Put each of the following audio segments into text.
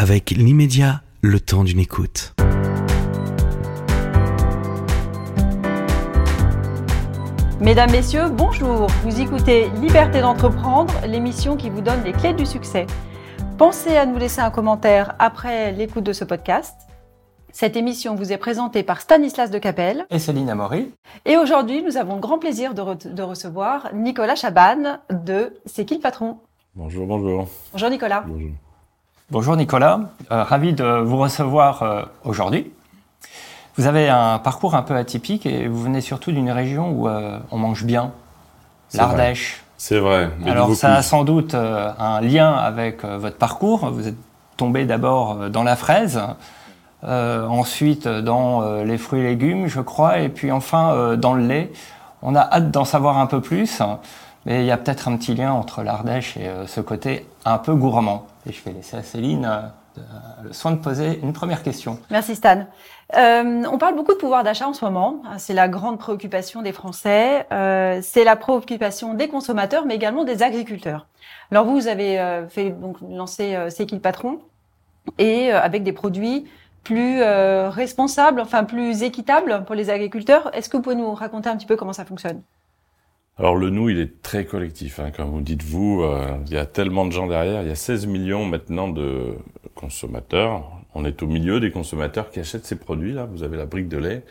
avec l'immédiat, le temps d'une écoute. Mesdames, Messieurs, bonjour. Vous écoutez Liberté d'entreprendre, l'émission qui vous donne les clés du succès. Pensez à nous laisser un commentaire après l'écoute de ce podcast. Cette émission vous est présentée par Stanislas de Capelle et Céline Amaury. Et aujourd'hui, nous avons le grand plaisir de, re- de recevoir Nicolas Chaban de C'est qui le patron? Bonjour, bonjour. Bonjour Nicolas. Bonjour. Bonjour Nicolas, Euh, ravi de vous recevoir euh, aujourd'hui. Vous avez un parcours un peu atypique et vous venez surtout d'une région où euh, on mange bien, l'Ardèche. C'est vrai. Alors ça a sans doute un lien avec votre parcours. Vous êtes tombé d'abord dans la fraise, ensuite dans les fruits et légumes, je crois, et puis enfin dans le lait. On a hâte d'en savoir un peu plus, mais il y a peut-être un petit lien entre l'Ardèche et euh, ce côté un peu gourmand. Et je vais laisser à Céline euh, de- le soin de poser une première question. Merci Stan. Euh, on parle beaucoup de pouvoir d'achat en ce moment. C'est la grande préoccupation des Français. Euh, c'est la préoccupation des consommateurs, mais également des agriculteurs. Alors vous, vous avez euh, fait donc lancer euh, C'est qui le patron? Et euh, avec des produits plus euh, responsables, enfin plus équitables pour les agriculteurs. Est-ce que vous pouvez nous raconter un petit peu comment ça fonctionne? Alors le nous, il est très collectif. Hein, comme vous dites vous, euh, il y a tellement de gens derrière. Il y a 16 millions maintenant de consommateurs. On est au milieu des consommateurs qui achètent ces produits-là. Vous avez la brique de lait.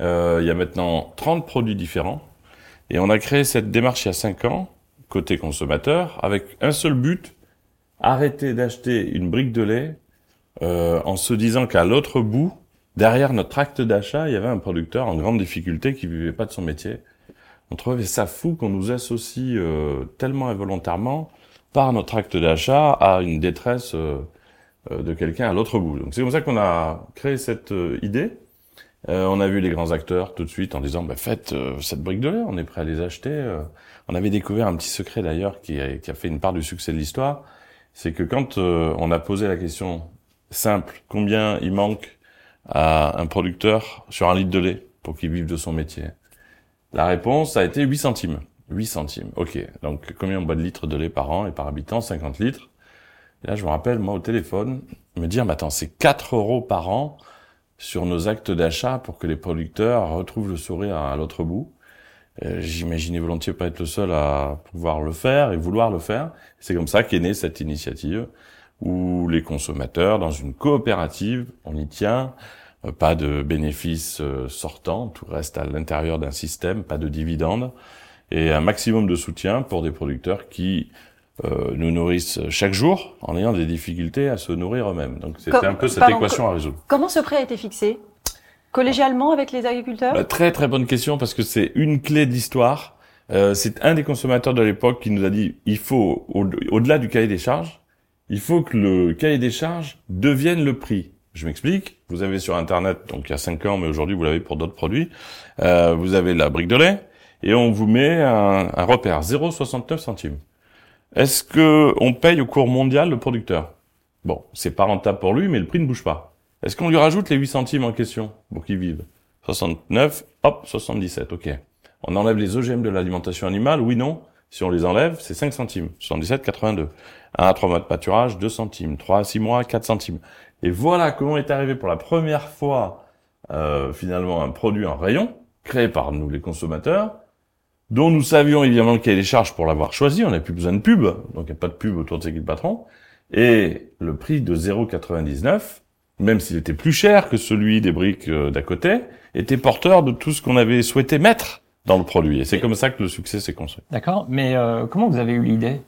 Euh, il y a maintenant 30 produits différents. Et on a créé cette démarche il y a 5 ans, côté consommateur, avec un seul but, arrêter d'acheter une brique de lait euh, en se disant qu'à l'autre bout, derrière notre acte d'achat, il y avait un producteur en grande difficulté qui vivait pas de son métier. On trouvait ça fou qu'on nous associe euh, tellement involontairement par notre acte d'achat à une détresse euh, euh, de quelqu'un à l'autre bout. Donc c'est comme ça qu'on a créé cette euh, idée. Euh, on a vu les grands acteurs tout de suite en disant bah, faites cette brique de lait, on est prêt à les acheter. On avait découvert un petit secret d'ailleurs qui a, qui a fait une part du succès de l'histoire, c'est que quand on a posé la question simple, combien il manque à un producteur sur un litre de lait pour qu'il vive de son métier? La réponse a été 8 centimes. 8 centimes, ok. Donc combien on boit de litres de lait par an et par habitant? 50 litres. Et là, je me rappelle, moi, au téléphone, me dire, mais attends, c'est 4 euros par an sur nos actes d'achat pour que les producteurs retrouvent le sourire à l'autre bout. Euh, J'imaginais volontiers pas être le seul à pouvoir le faire et vouloir le faire. C'est comme ça qu'est née cette initiative où les consommateurs, dans une coopérative, on y tient, pas de bénéfices euh, sortants, tout reste à l'intérieur d'un système, pas de dividendes, et un maximum de soutien pour des producteurs qui euh, nous nourrissent chaque jour en ayant des difficultés à se nourrir eux-mêmes. Donc c'était un peu cette pardon, équation à résoudre. Comment ce prix a été fixé? Collégialement avec les agriculteurs? Bah, très très bonne question parce que c'est une clé de l'histoire. Euh, c'est un des consommateurs de l'époque qui nous a dit il faut au- au-delà du cahier des charges, il faut que le cahier des charges devienne le prix. Je m'explique. Vous avez sur internet donc il y a 5 ans mais aujourd'hui vous l'avez pour d'autres produits. euh, vous avez la brique de lait et on vous met un, un repère 0,69 centimes. Est-ce que on paye au cours mondial le producteur? Bon, c'est pas rentable pour lui mais le prix ne bouge pas. Est-ce qu'on lui rajoute les 8 centimes en question pour qu'il vive? 69, hop, 77, ok. On enlève les OGM de l'alimentation animale, oui, non. Si on les enlève, c'est 5 centimes. 77, 82. 1 à 3 mois de pâturage, 2 centimes. 3 à 6 mois, 4 centimes. Et voilà comment est arrivé pour la première fois, euh, finalement, un produit en rayon, créé par nous, les consommateurs, dont nous savions évidemment qu'il y avait des charges pour l'avoir choisi. On n'a plus besoin de pub, donc il n'y a pas de pub autour de ces le patron. Et le prix de 0,99, même s'il était plus cher que celui des briques euh, d'à côté, était porteur de tout ce qu'on avait souhaité mettre dans le produit. Et c'est comme ça que le succès s'est construit. D'accord Mais euh, comment vous avez eu l'idée?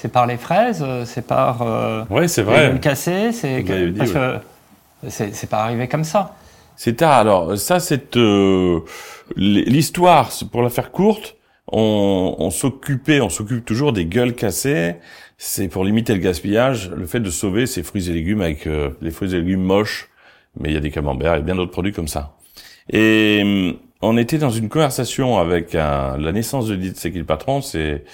C'est par les fraises euh, C'est par euh, Ouais, c'est les vrai. gueules cassées C'est parce ouais. que c'est pas arrivé comme ça. C'est tard. Alors ça, c'est euh, l'histoire. Pour la faire courte, on, on s'occupait, on s'occupe toujours des gueules cassées. C'est pour limiter le gaspillage, le fait de sauver ces fruits et légumes avec euh, les fruits et légumes moches. Mais il y a des camemberts et bien d'autres produits comme ça. Et hum, on était dans une conversation avec un- la naissance de qui le patron C'est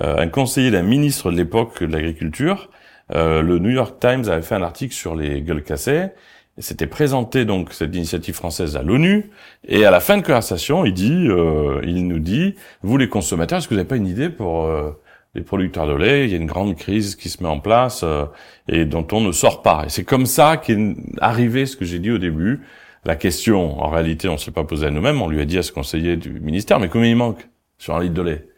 euh, un conseiller d'un ministre de l'époque de l'agriculture. Euh, le New York Times avait fait un article sur les gueules cassées. C'était présenté donc cette initiative française à l'ONU. Et à la fin de conversation, il dit, euh, il nous dit, vous les consommateurs, est-ce que vous n'avez pas une idée pour euh, les producteurs de lait, il y a une grande crise qui se met en place euh, et dont on ne sort pas. Et c'est comme ça qu'est arrivé ce que j'ai dit au début. La question, en réalité, on ne s'est pas posé à nous-mêmes, on lui a dit à ce conseiller du ministère, mais combien il manque sur un litre de lait?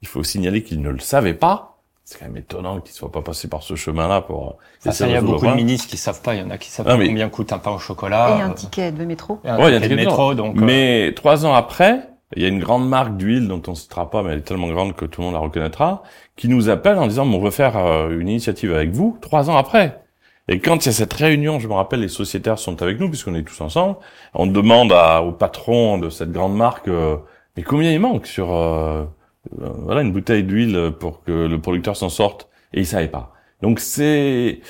Il faut signaler qu'il ne le savait pas. C'est quand même étonnant qu'il soit pas passé par ce chemin-là pour. Ça, ça, il y a beaucoup de ministres qui savent pas. Il y en a qui savent pas combien coûte un pain au chocolat. Et un ticket de métro. Et un ouais, ticket, de métro. Donc, euh, mais trois ans après, il y a une grande marque d'huile dont on ne citera pas, mais elle est tellement grande que tout le monde la reconnaîtra, qui nous appelle en disant, on veut faire euh, une initiative avec vous, trois ans après. Et quand il y a cette réunion, je me rappelle, les sociétaires sont avec nous, puisqu'on est tous ensemble, on demande à, au patron de cette grande marque, euh, mais combien il manque sur euh, voilà une bouteille d'huile pour que le producteur s'en sorte? Et il savait pas. Donc c'est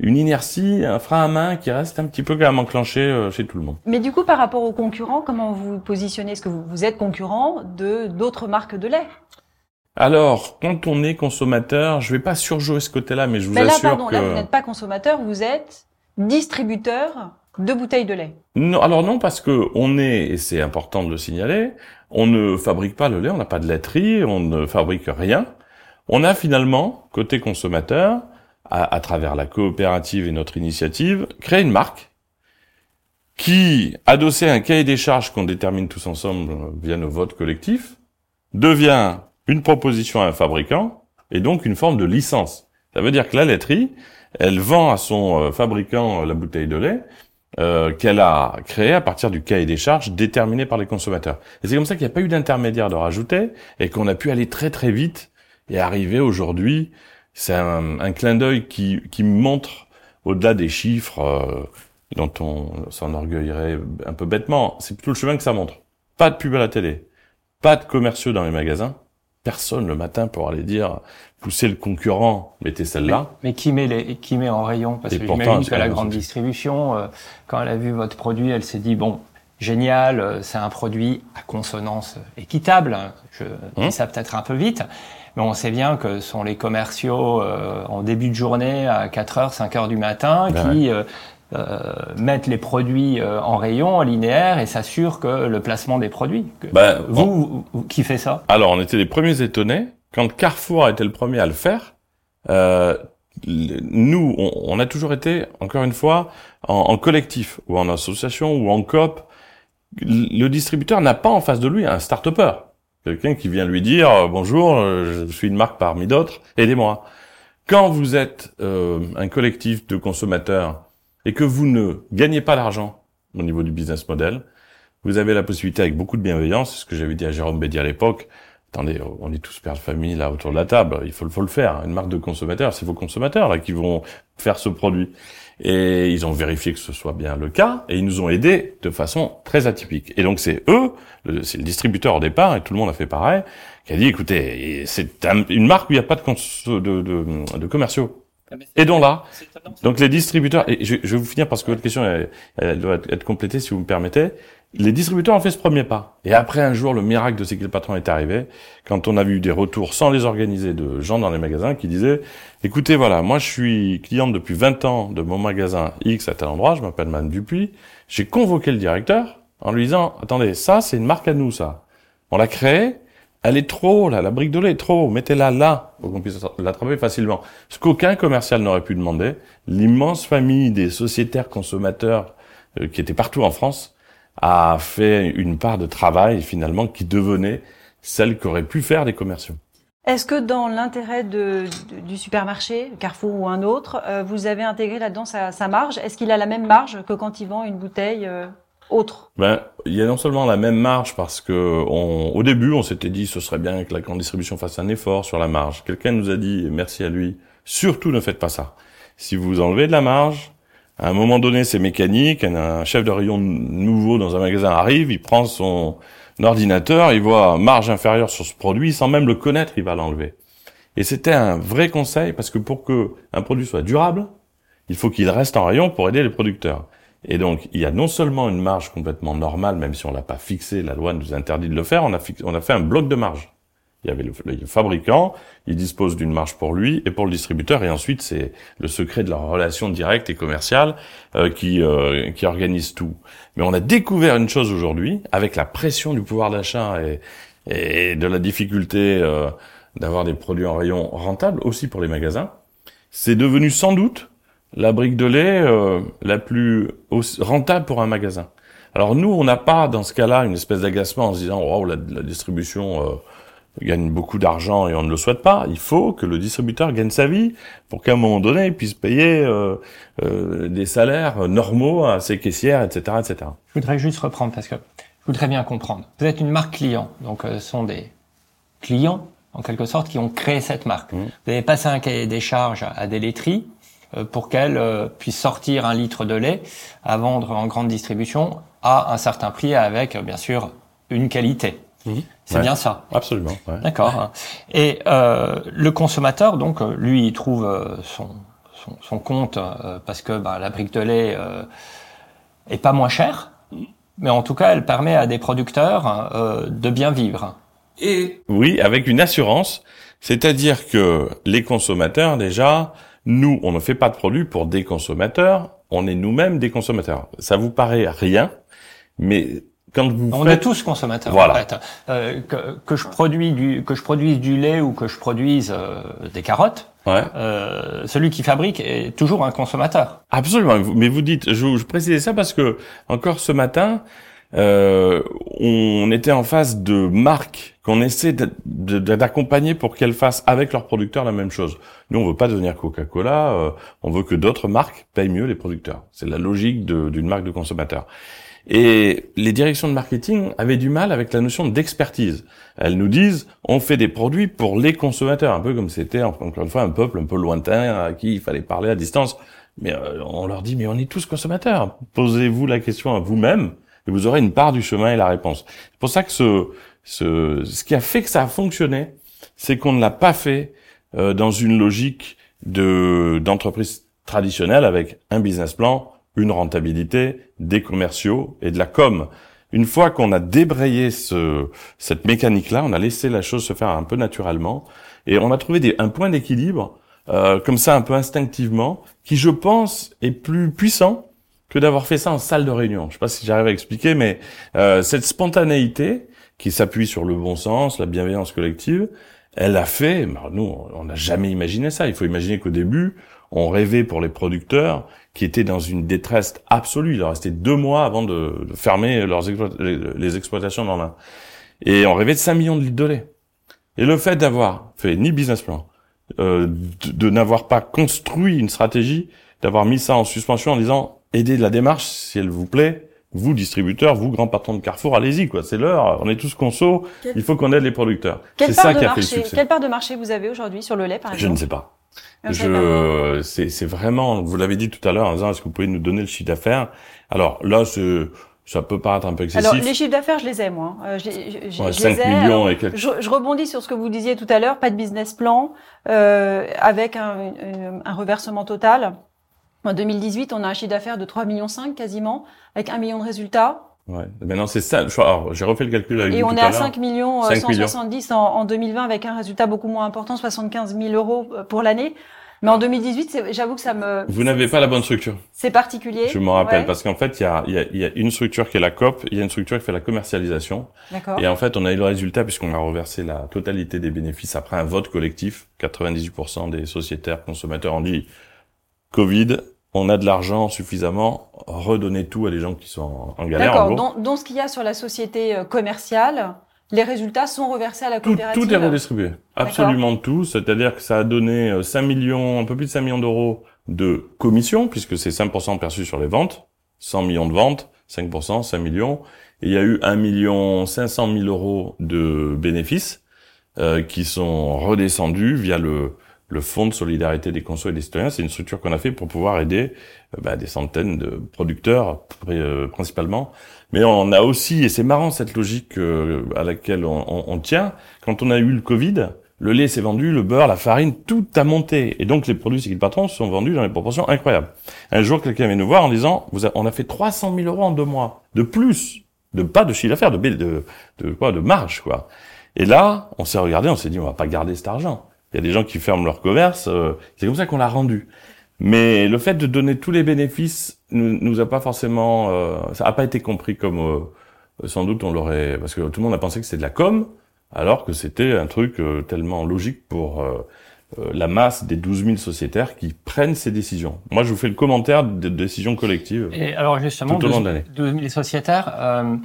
une inertie, un frein à main qui reste un petit peu quand même enclenché euh, chez tout le monde. Mais du coup, par rapport aux concurrents, comment vous positionnez? Est-ce que vous, êtes concurrent de d'autres marques de lait? Alors, quand on est consommateur, je vais pas surjouer ce côté-là, mais je vous mais là, assure pardon, que... là, vous n'êtes pas consommateur, vous êtes distributeur de bouteilles de lait. Non, alors non, parce que on est, et c'est important de le signaler, on ne fabrique pas le lait, on n'a pas de laiterie, on ne fabrique rien. On a finalement, côté consommateur, à, travers la coopérative et notre initiative, créer une marque qui, adossée à un cahier des charges qu'on détermine tous ensemble euh, via nos votes collectifs, devient une proposition à un fabricant et donc une forme de licence. Ça veut dire que la laiterie, elle vend à son euh, fabricant la bouteille de lait euh, qu'elle a créée à partir du cahier des charges déterminé par les consommateurs. Et c'est comme ça qu'il n'y a pas eu d'intermédiaire de rajouter et qu'on a pu aller très très vite et arriver aujourd'hui c'est un, clin d'œil qui, qui montre, au-delà des chiffres euh, dont on s'enorgueillerait un peu bêtement, c'est plutôt le chemin que ça montre. Pas de pub à la télé, pas de commerciaux dans les magasins, personne le matin pour aller dire pousser le concurrent, mettez celle-là. Mais, qui met les, qui met en rayon? Parce que j'imagine que la grande distribution, euh, quand elle a vu votre produit, elle s'est dit bon, génial, euh, c'est un produit à consonance équitable. Je dis hum. ça peut-être un peu vite. Mais on sait bien que ce sont les commerciaux euh, en début de journée à 4h, 5h du matin ben qui euh, mettent les produits euh, en rayon, en linéaire et s'assurent que le placement des produits. Ben, vous, qui fait ça? Alors, on était les premiers étonnés. Quand Carrefour a été le premier à le faire, nous, on, on, a toujours été, encore une fois, en, en collectif ou en association ou en coop. Le distributeur n'a pas en face de lui un start-upper. Quelqu'un qui vient lui dire euh, bonjour, euh, je suis une marque parmi d'autres, aidez-moi. Quand vous êtes euh, un collectif de consommateurs et que vous ne gagnez pas d'argent au niveau du business model, vous avez la possibilité avec beaucoup de bienveillance, c'est ce que j'avais dit à Jérôme Bédi à l'époque, attendez, on est tous pères de famille là autour de la table, il faut, le faire. Une marque de consommateurs, c'est vos consommateurs là qui vont faire ce produit. Et ils ont vérifié que ce soit bien le cas, et ils nous ont aidés de façon très atypique. Et donc c'est eux, c'est le distributeur au départ, et tout le monde a fait pareil, qui a dit, écoutez, c'est une marque où il n'y a pas de commerciaux. Ah, Aidons-la. Donc les distributeurs, et je, je, vais vous finir parce que votre question elle, doit être complétée si vous me permettez. Les distributeurs ont fait ce premier pas. Et après un jour, le miracle de C'est qui le patron est arrivé, quand on a vu des retours sans les organiser de gens dans les magasins qui disaient, écoutez, voilà, moi je suis cliente depuis 20 ans de mon magasin X à tel endroit, je m'appelle Mme Dupuis, j'ai convoqué le directeur en lui disant, attendez, ça c'est une marque à nous, ça. On l'a créée, elle est trop là, la brique de lait est trop mettez-la là pour qu'on puisse l'attraper facilement. Ce qu'aucun commercial n'aurait pu demander, l'immense famille des sociétaires consommateurs euh, qui étaient partout en France a fait une part de travail finalement qui devenait celle qu'auraient pu faire des commerciaux. Est-ce que dans l'intérêt du supermarché, Carrefour ou un autre, euh, vous avez intégré là-dedans sa, sa, marge? Est-ce qu'il a la même marge que quand il vend une bouteille euh, Ben, il y a non seulement la même marge parce que on, au début, on s'était dit ce serait bien que la grande distribution fasse un effort sur la marge. Quelqu'un nous a dit, merci à lui, surtout ne faites pas ça. Si vous enlevez de la marge, à un moment donné, c'est mécanique. Un chef de rayon nouveau dans un magasin arrive, il prend son ordinateur, il voit marge inférieure sur ce produit, sans même le connaître, il va l'enlever. Et c'était un vrai conseil parce que pour que un produit soit durable, il faut qu'il reste en rayon pour aider les producteurs. Et donc, il y a non seulement une marge complètement normale, même si on l'a pas fixée, la loi nous interdit de le faire, on a, on a fait un bloc de marge. Il y avait le, fabricant, il dispose d'une marge pour lui et pour le distributeur, et ensuite c'est le secret de leur relation directe et commerciale euh, qui, euh, qui organise tout. Mais on a découvert une chose aujourd'hui, avec la pression du pouvoir d'achat et, et de la difficulté euh, d'avoir des produits en rayon rentables aussi pour les magasins. C'est devenu sans doute la brique de lait euh, la plus rentable pour un magasin. Alors nous, on n'a pas dans ce cas-là une espèce d'agacement en se disant oh la, la distribution euh, gagne beaucoup d'argent et on ne le souhaite pas. Il faut que le distributeur gagne sa vie pour qu'à un moment donné, il puisse payer euh, euh, des salaires normaux à ses caissières, etc., etc. Je voudrais juste reprendre parce que je voudrais bien comprendre. Vous êtes une marque client, donc euh, ce sont des clients en quelque sorte qui ont créé cette marque. Mmh. Vous avez passé un cahier des charges à des laiteries pour qu'elles euh, puissent sortir un litre de lait à vendre en grande distribution à un certain prix avec bien sûr une qualité. Mmh. C'est bien ça. Absolument. Ouais. D'accord. Et euh, le consommateur, donc, lui, il trouve son, son, son compte parce que bah, la brique de lait est pas moins chère, mais en tout cas, elle permet à des producteurs de bien vivre. Et oui, avec une assurance, c'est-à-dire que les consommateurs déjà, nous, on ne fait pas de produits pour des consommateurs, on est nous-mêmes des consommateurs. Ça vous paraît rien, mais quand vous on est tous consommateurs. Voilà. En fait. euh, que, que, je produis du que je produise du lait ou que je produise euh, des carottes. Ouais. Euh, celui qui fabrique est toujours un consommateur. Absolument. Mais vous dites, je, je précisais ça parce que encore ce matin, euh, on était en face de marques qu'on essaie d'accompagner pour qu'elles fassent avec leurs producteurs la même chose. Nous, on veut pas devenir Coca-Cola, euh, on veut que d'autres marques payent mieux les producteurs. C'est la logique d'une marque de consommateur. Et les directions de marketing avaient du mal avec la notion d'expertise. Elles nous disent, on fait des produits pour les consommateurs, un peu comme c'était encore une fois un peuple un peu lointain à qui il fallait parler à distance. Mais euh, on leur dit, mais on est tous consommateurs. Posez-vous la question à vous-même et vous aurez une part du chemin et la réponse. C'est pour ça que ce, ce, ce qui a fait que ça a fonctionné, c'est qu'on ne l'a pas fait euh, dans une logique de d'entreprise traditionnelle avec un business plan, une rentabilité, des commerciaux et de la com. Une fois qu'on a débrayé ce, cette mécanique-là, on a laissé la chose se faire un peu naturellement et on a trouvé des, un point d'équilibre euh, comme ça un peu instinctivement qui, je pense, est plus puissant que d'avoir fait ça en salle de réunion. Je sais pas si j'arrive à expliquer, mais euh, cette spontanéité qui s'appuie sur le bon sens, la bienveillance collective, elle a fait. Bah, nous, on n'a jamais imaginé ça. Il faut imaginer qu'au début, on rêvait pour les producteurs qui étaient dans une détresse absolue. Il leur restait deux mois avant de, de fermer leurs les, exploitations dans l'Inde. Et on rêvait de 5 millions de litres de lait. Et le fait d'avoir fait ni business plan, euh, de, de n'avoir pas construit une stratégie, d'avoir mis ça en suspension en disant aidez la démarche si elle vous plaît. Vous, distributeurs, vous, grands patrons de Carrefour, allez-y, quoi. C'est l'heure. On est tous conso. Il faut qu'on aide les producteurs. C'est ça qui a fait le succès. Quelle part de marché vous avez aujourd'hui sur le lait, par exemple Je ne sais pas. Je, c'est, c'est vraiment, vous l'avez dit tout à l'heure en disant, est-ce que vous pouvez nous donner le chiffre d'affaires? Alors là, c'est, ça peut paraître un peu excessif. Alors les chiffres d'affaires, je les ai moi. Euh, je, je, ouais, 5 les ai. millions et quelques... je, je, rebondis sur ce que vous disiez tout à l'heure, pas de business plan euh, avec un, un, reversement total. En 2018, on a un chiffre d'affaires de 3,5 millions quasiment, avec un million de résultats. Ouais. Maintenant, c'est ça. J'ai refait le calcul avec Et on est à 5 millions 170 en, en, 2020 avec un résultat beaucoup moins important, 75 000 euros euh, pour l'année. Mais en 2018, j'avoue que ça me... Vous n'avez pas la bonne structure. C'est particulier. Je m'en rappelle, ouais. parce qu'en fait, il y a, y, a, y a, une structure qui est la COP, il y a une structure qui fait la commercialisation. Et en fait, on a eu le résultat, puisqu'on a reversé la totalité des bénéfices après un vote collectif. 98% des sociétaires consommateurs ont dit Covid, on a de l'argent suffisamment, redonner tout à les gens qui sont en galère. D'accord. Donc, donc, ce qu'il y a sur la société euh, commerciale, les résultats sont reversés à la coopérative. Tout, tout est redistribué. Absolument tout. C'est-à-dire que ça a donné 5 euh, millions, un peu plus de 5 millions d'euros de commission, puisque c'est 5% perçus sur les ventes. 100 millions de ventes, 5%, 5 millions. Et il y a eu 1 million 500 000 euros de bénéfices euh, qui sont redescendus via le le Fonds de solidarité des consos et des citoyens. C'est une structure qu'on a fait pour pouvoir aider euh, bah, des centaines de producteurs euh, principalement. Mais on a aussi, et c'est marrant cette logique euh, à laquelle on, on, on, tient, quand on a eu le Covid, le lait s'est vendu, le beurre, la farine, tout a monté. Et donc les produits Cycle Patron sont vendus dans des proportions incroyables. Un jour, quelqu'un vient nous voir en disant, vous on a fait 300 000 euros en deux mois, de plus, de pas de chiffre d'affaires, de, de, de, quoi, de marge, quoi. Et là, on s'est regardé, on s'est dit, on va pas garder cet argent. Il y a des gens qui ferment leur commerce. Euh, c'est comme ça qu'on l'a rendu. Mais le fait de donner tous les bénéfices nous, nous a pas forcément, euh, ça a pas été compris comme euh, sans doute on l'aurait, parce que tout le monde a pensé que c'était de la com. alors que c'était un truc euh, tellement logique pour euh, euh, la masse des 12 000 sociétaires qui prennent ces décisions. Moi, je vous fais le commentaire des décisions collectives. Et alors justement, Tout au long 12, de l'année. 12 000 sociétaires, euh,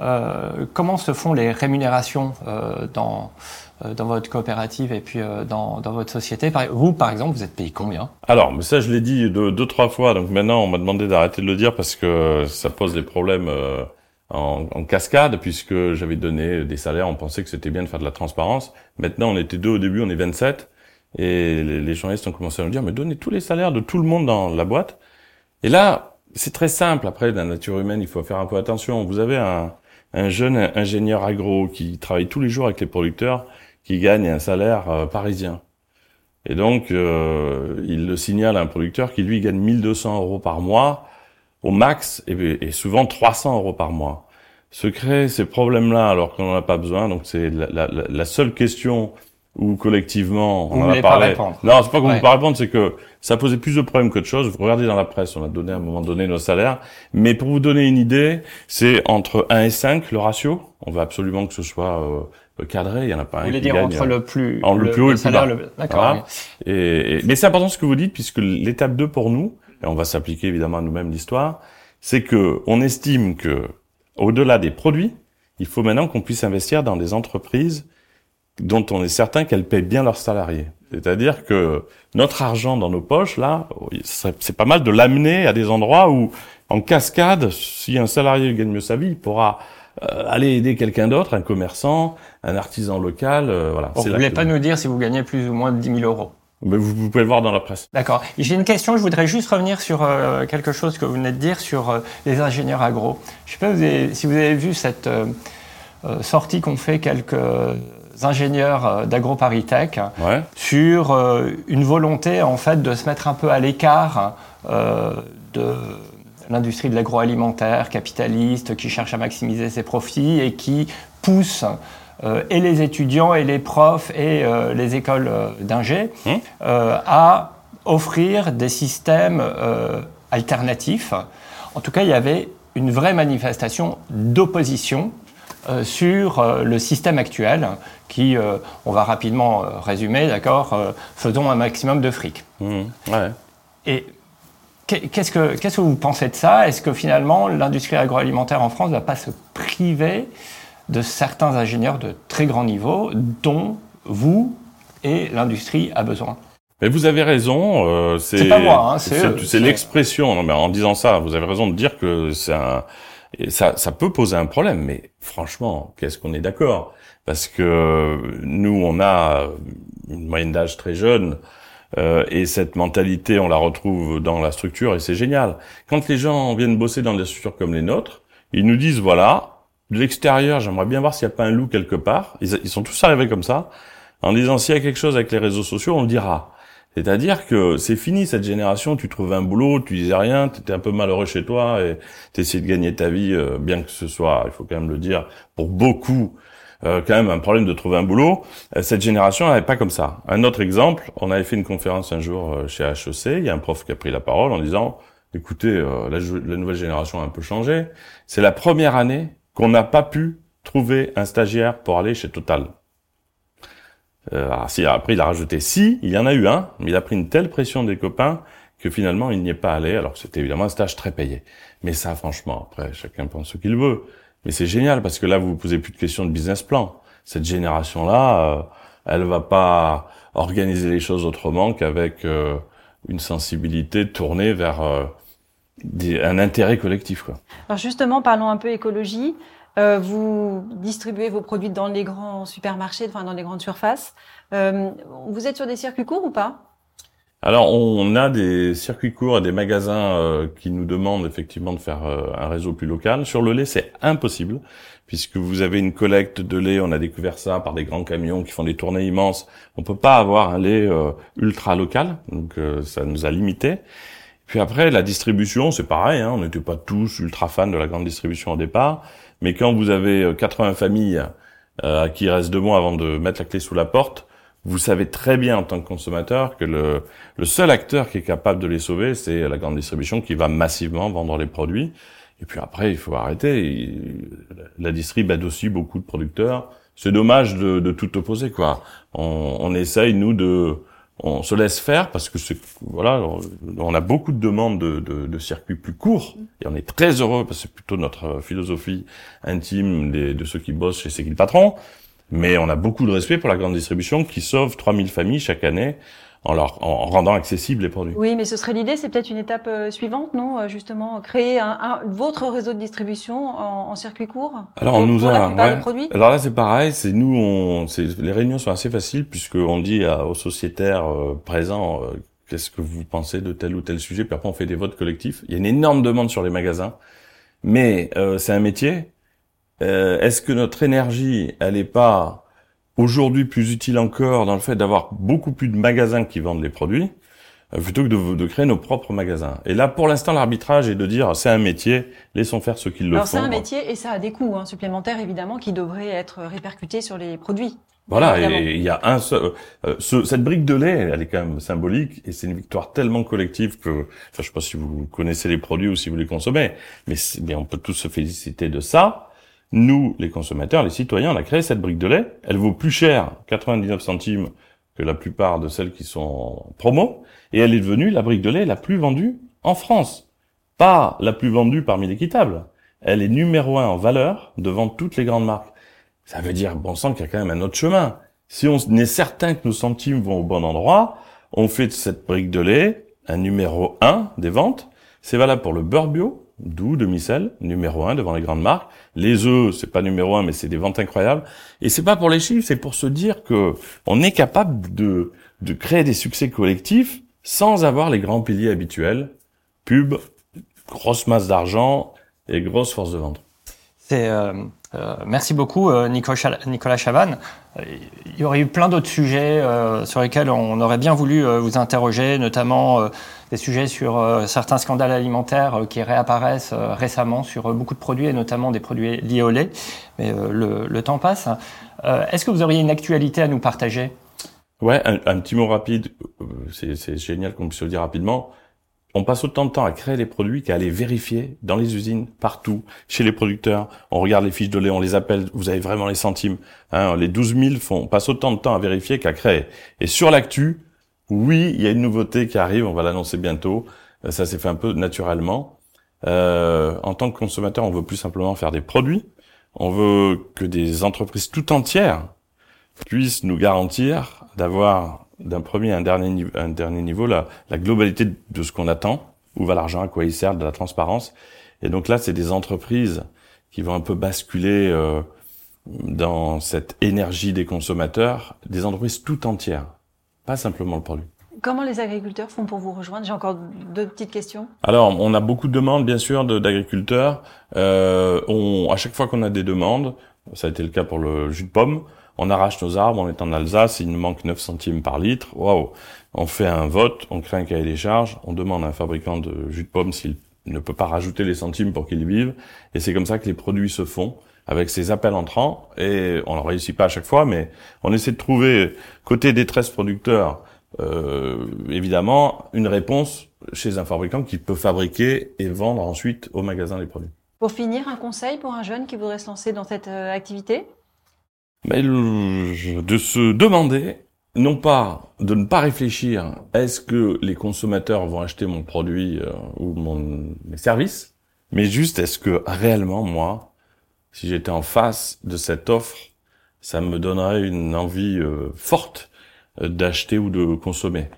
euh, comment se font les rémunérations euh, dans, dans votre coopérative et puis euh, dans, dans votre société Vous, par exemple, vous êtes payé combien? Alors, mais ça, je l'ai dit deux, deux, trois fois. Donc maintenant, on m'a demandé d'arrêter de le dire parce que ça pose des problèmes euh, en, en cascade, puisque j'avais donné des salaires. On pensait que c'était bien de faire de la transparence. Maintenant, on était deux au début, on est 27. Et les, les journalistes ont commencé à nous dire, mais donnez tous les salaires de tout le monde dans la boîte. Et là, c'est très simple. Après, la nature humaine, il faut faire un peu attention. Vous avez un, un jeune ingénieur agro qui travaille tous les jours avec les producteurs, qui gagne un salaire euh, parisien. Et donc, euh, il le signale à un producteur qui, lui, gagne 1200 euros par mois au max et, et souvent 300 euros par mois. Se créer ces problèmes-là alors qu'on n'en a pas besoin, donc c'est la, la- la- seule question où collectivement Vous on en a pas parlé. répondre. Non, c'est pas qu'on ne Ouais. peut pas répondre, c'est que ça posait plus de problèmes que de choses. Vous regardez dans la presse, on a donné à un moment donné nos salaires. Mais pour vous donner une idée, c'est entre 1 et 5 le ratio. On veut absolument que ce soit euh, cadré. Il y en a pas Vous un voulez qui dire gagne. entre le plus, en le plus haut et le plus bas. le- D'accord. Voilà. oui. Et, et- mais c'est important ce que vous dites puisque l'étape 2 pour nous, et on va s'appliquer évidemment à nous-mêmes l'histoire, c'est que on estime que au-delà des produits, il faut maintenant qu'on puisse investir dans des entreprises dont on est certain qu'elles payent bien leurs salariés. C'est-à-dire que notre argent dans nos poches, là, c'est pas mal de l'amener à des endroits où, en cascade, si un salarié gagne mieux sa vie, il pourra euh, aller aider quelqu'un d'autre, un commerçant, un artisan local, euh, voilà. Bon, vous là voulez que- pas nous dire si vous gagnez plus ou moins de 10 000 euros Mais vous, vous pouvez le voir dans la presse. D'accord. J'ai une question, je voudrais juste revenir sur euh, quelque chose que vous venez de dire sur euh, les ingénieurs agro. Je sais pas vous avez- si vous avez vu cette euh, euh, sortie qu'ont fait quelques ingénieurs d'AgroParisTech Ouais. sur euh, une volonté en fait de se mettre un peu à l'écart euh, de l'industrie de l'agroalimentaire capitaliste qui cherche à maximiser ses profits et qui pousse euh, et les étudiants et les profs et euh, les écoles euh, d'ingé Mmh. à offrir des systèmes alternatifs. En tout cas, il y avait une vraie manifestation d'opposition sur le système actuel qui, on va rapidement résumer, d'accord, faisons un maximum de fric. Mmh. Ouais. Et qu'est-ce que, qu'est-ce que vous pensez de ça? Est-ce que finalement l'industrie agroalimentaire en France ne va pas se priver de certains ingénieurs de très grand niveau dont vous et l'industrie a besoin? Mais vous avez raison. Euh, c'est C'est pas moi, hein, c'est c'est C'est- l'expression. Non, mais en disant ça, vous avez raison de dire que c'est un. et ça, ça peut poser un problème. Mais franchement, qu'est-ce qu'on est d'accord? Parce que nous, on a une moyenne d'âge très jeune. Euh, et cette mentalité, on la retrouve dans la structure et c'est génial. Quand les gens viennent bosser dans des structures comme les nôtres, ils nous disent voilà, de l'extérieur, j'aimerais bien voir s'il n'y a pas un loup quelque part. Ils, sont tous arrivés comme ça, en disant s'il y a quelque chose avec les réseaux sociaux, on le dira. C'est-à-dire que c'est fini cette génération, tu trouves un boulot, tu disais rien, tu étais un peu malheureux chez toi et tu de gagner ta vie, euh, bien que ce soit, il faut quand même le dire, pour beaucoup, euh, quand même un problème de trouver un boulot. Euh, cette génération n'est pas comme ça. Un autre exemple, on avait fait une conférence un jour euh, chez HEC, il y a un prof qui a pris la parole en disant, écoutez, euh, la, la nouvelle génération a un peu changé, c'est la première année qu'on n'a pas pu trouver un stagiaire pour aller chez Total. Euh, alors, après, il a rajouté si, il y en a eu un, mais il a pris une telle pression des copains que finalement, il n'y est pas allé, alors que c'était évidemment un stage très payé. Mais ça, franchement, après, chacun pense ce qu'il veut. Mais c'est génial, parce que là, vous vous posez plus de questions de business plan. Cette génération-là, euh, elle va pas organiser les choses autrement qu'avec euh, une sensibilité tournée vers euh, un intérêt collectif, quoi. Alors justement, parlons un peu écologie. Vous distribuez vos produits dans les grands supermarchés, enfin dans les grandes surfaces. Vous êtes sur des circuits courts ou pas? Alors, on a des circuits courts et des magasins euh, qui nous demandent effectivement de faire euh, un réseau plus local. Sur le lait, c'est impossible, puisque vous avez une collecte de lait, on a découvert ça par des grands camions qui font des tournées immenses. On peut pas avoir un lait euh, ultra local, donc euh, ça nous a limité. Puis après, la distribution, c'est pareil, hein, on n'était pas tous ultra fans de la grande distribution au départ, mais quand vous avez euh, 80 familles euh, qui il reste deux mois avant de mettre la clé sous la porte, vous savez très bien en tant que consommateur que le, le seul acteur qui est capable de les sauver, c'est la grande distribution qui va massivement vendre les produits. Et puis après, il faut arrêter. La distrib aide aussi beaucoup de producteurs, c'est dommage de, de tout opposer, quoi. On, on essaye, nous, de... On se laisse faire parce que voilà, on a beaucoup de demandes de, de, de, circuits plus courts et on est très heureux parce que c'est plutôt notre philosophie intime des, de ceux qui bossent chez C'est qui le patron. Mais on a beaucoup de respect pour la grande distribution qui sauve 3000 familles chaque année en, leur, en rendant accessibles les produits. Oui, mais ce serait l'idée, c'est peut-être une étape euh, suivante, non euh, Justement, créer un, un, votre réseau de distribution en, en circuit court Alors, on nous a. Ouais. Alors là, c'est pareil. C'est nous, on, les réunions sont assez faciles puisque on dit à, aux sociétaires euh, présents qu'est-ce que vous pensez de tel ou tel sujet, puis après on fait des votes collectifs. Il y a une énorme demande sur les magasins, mais euh, c'est un métier. Est-ce que notre énergie, elle n'est pas aujourd'hui plus utile encore dans le fait d'avoir beaucoup plus de magasins qui vendent les produits euh, plutôt que de, de, créer nos propres magasins? Et là, pour l'instant, l'arbitrage est de dire c'est un métier, laissons faire ceux qui le Alors, font. Alors c'est un métier et ça a des coûts hein, supplémentaires évidemment qui devraient être répercutés sur les produits. Voilà, et il y a un seul, euh, ce, cette brique de lait, elle est quand même symbolique et c'est une victoire tellement collective que, enfin, je sais pas si vous connaissez les produits ou si vous les consommez, mais, mais on peut tous se féliciter de ça nous, les consommateurs, les citoyens, on a créé cette brique de lait. Elle vaut plus cher, 99 centimes, que la plupart de celles qui sont en promo. Et elle est devenue la brique de lait la plus vendue en France. Pas la plus vendue parmi l'équitable. Elle est numéro un en valeur devant toutes les grandes marques. Ça veut dire, bon sang, qu'il y a quand même un autre chemin. Si on est certain que nos centimes vont au bon endroit, on fait de cette brique de lait un numéro un des ventes. C'est valable pour le beurre bio, d'où demi-sel, numéro un devant les grandes marques. Les œufs, c'est pas numéro un, mais c'est des ventes incroyables. Et c'est pas pour les chiffres, c'est pour se dire que on est capable de, de créer des succès collectifs sans avoir les grands piliers habituels, pub, grosse masse d'argent et grosse force de vente. C'est euh, euh, merci beaucoup euh, Nicolas, Chavannes. Il y aurait eu plein d'autres sujets euh, sur lesquels on aurait bien voulu euh, vous interroger, notamment des sujets sur certains scandales alimentaires qui réapparaissent récemment sur beaucoup de produits et notamment des produits liés au lait. Mais le, temps passe. Est-ce que vous auriez une actualité à nous partager? Ouais, un, un, petit mot rapide. C'est génial qu'on puisse le dire rapidement on passe autant de temps à créer les produits qu'à les vérifier dans les usines, partout, chez les producteurs. On regarde les fiches de lait, on les appelle, vous avez vraiment les centimes. Hein, les 12 000 font, on passe autant de temps à vérifier qu'à créer. Et sur l'actu, oui, il y a une nouveauté qui arrive, on va l'annoncer bientôt. Euh, ça s'est fait un peu naturellement. Euh, en tant que consommateur, on veut plus simplement faire des produits. On veut que des entreprises tout entières puissent nous garantir d'avoir d'un premier à un dernier, niveau, un dernier niveau la, globalité de ce qu'on attend, où va l'argent, à quoi il sert, de la transparence. Et donc là, c'est des entreprises qui vont un peu basculer euh, dans cette énergie des consommateurs, des entreprises tout entières, pas simplement le produit. Comment les agriculteurs font pour vous rejoindre? J'ai encore deux petites questions. Alors, on a beaucoup de demandes, bien sûr, d'agriculteurs. Euh, on, à chaque fois qu'on a des demandes, ça a été le cas pour le jus de pomme, on arrache nos arbres, on est en Alsace, il nous manque 9 centimes par litre, waouh On fait un vote, on crée un cahier des charges, on demande à un fabricant de jus de pomme s'il ne peut pas rajouter les centimes pour qu'il vive, et c'est comme ça que les produits se font, avec ces appels entrants, et on ne réussit pas à chaque fois, mais on essaie de trouver, côté détresse producteur, euh, évidemment, une réponse chez un fabricant qui peut fabriquer et vendre ensuite au magasin les produits. Pour finir, un conseil pour un jeune qui voudrait se lancer dans cette euh, activité? Mais de se demander, non pas de ne pas réfléchir, est-ce que les consommateurs vont acheter mon produit euh, ou mon mes services, mais juste est-ce que réellement moi, si j'étais en face de cette offre, ça me donnerait une envie euh, forte euh, d'acheter ou de consommer.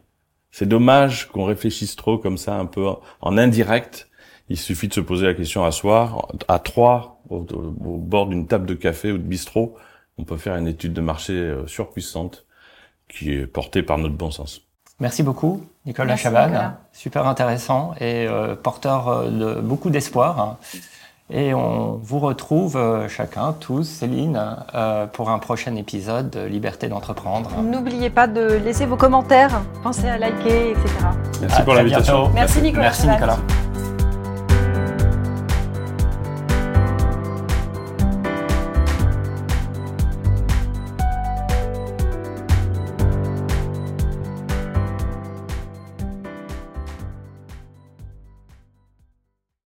C'est dommage qu'on réfléchisse trop comme ça, un peu en indirect. Il suffit de se poser la question à soir, à trois, au, au bord d'une table de café ou de bistrot, on peut faire une étude de marché euh, surpuissante qui est portée par notre bon sens. Merci beaucoup, Nicolas Chaban. Super intéressant et euh, porteur euh, de beaucoup d'espoir. Et on vous retrouve euh, chacun, tous, Céline, euh, pour un prochain épisode de Liberté d'entreprendre. N'oubliez pas de laisser vos commentaires, pensez à liker, etc. Merci à pour l'invitation. Merci Nicolas. Merci Nicolas.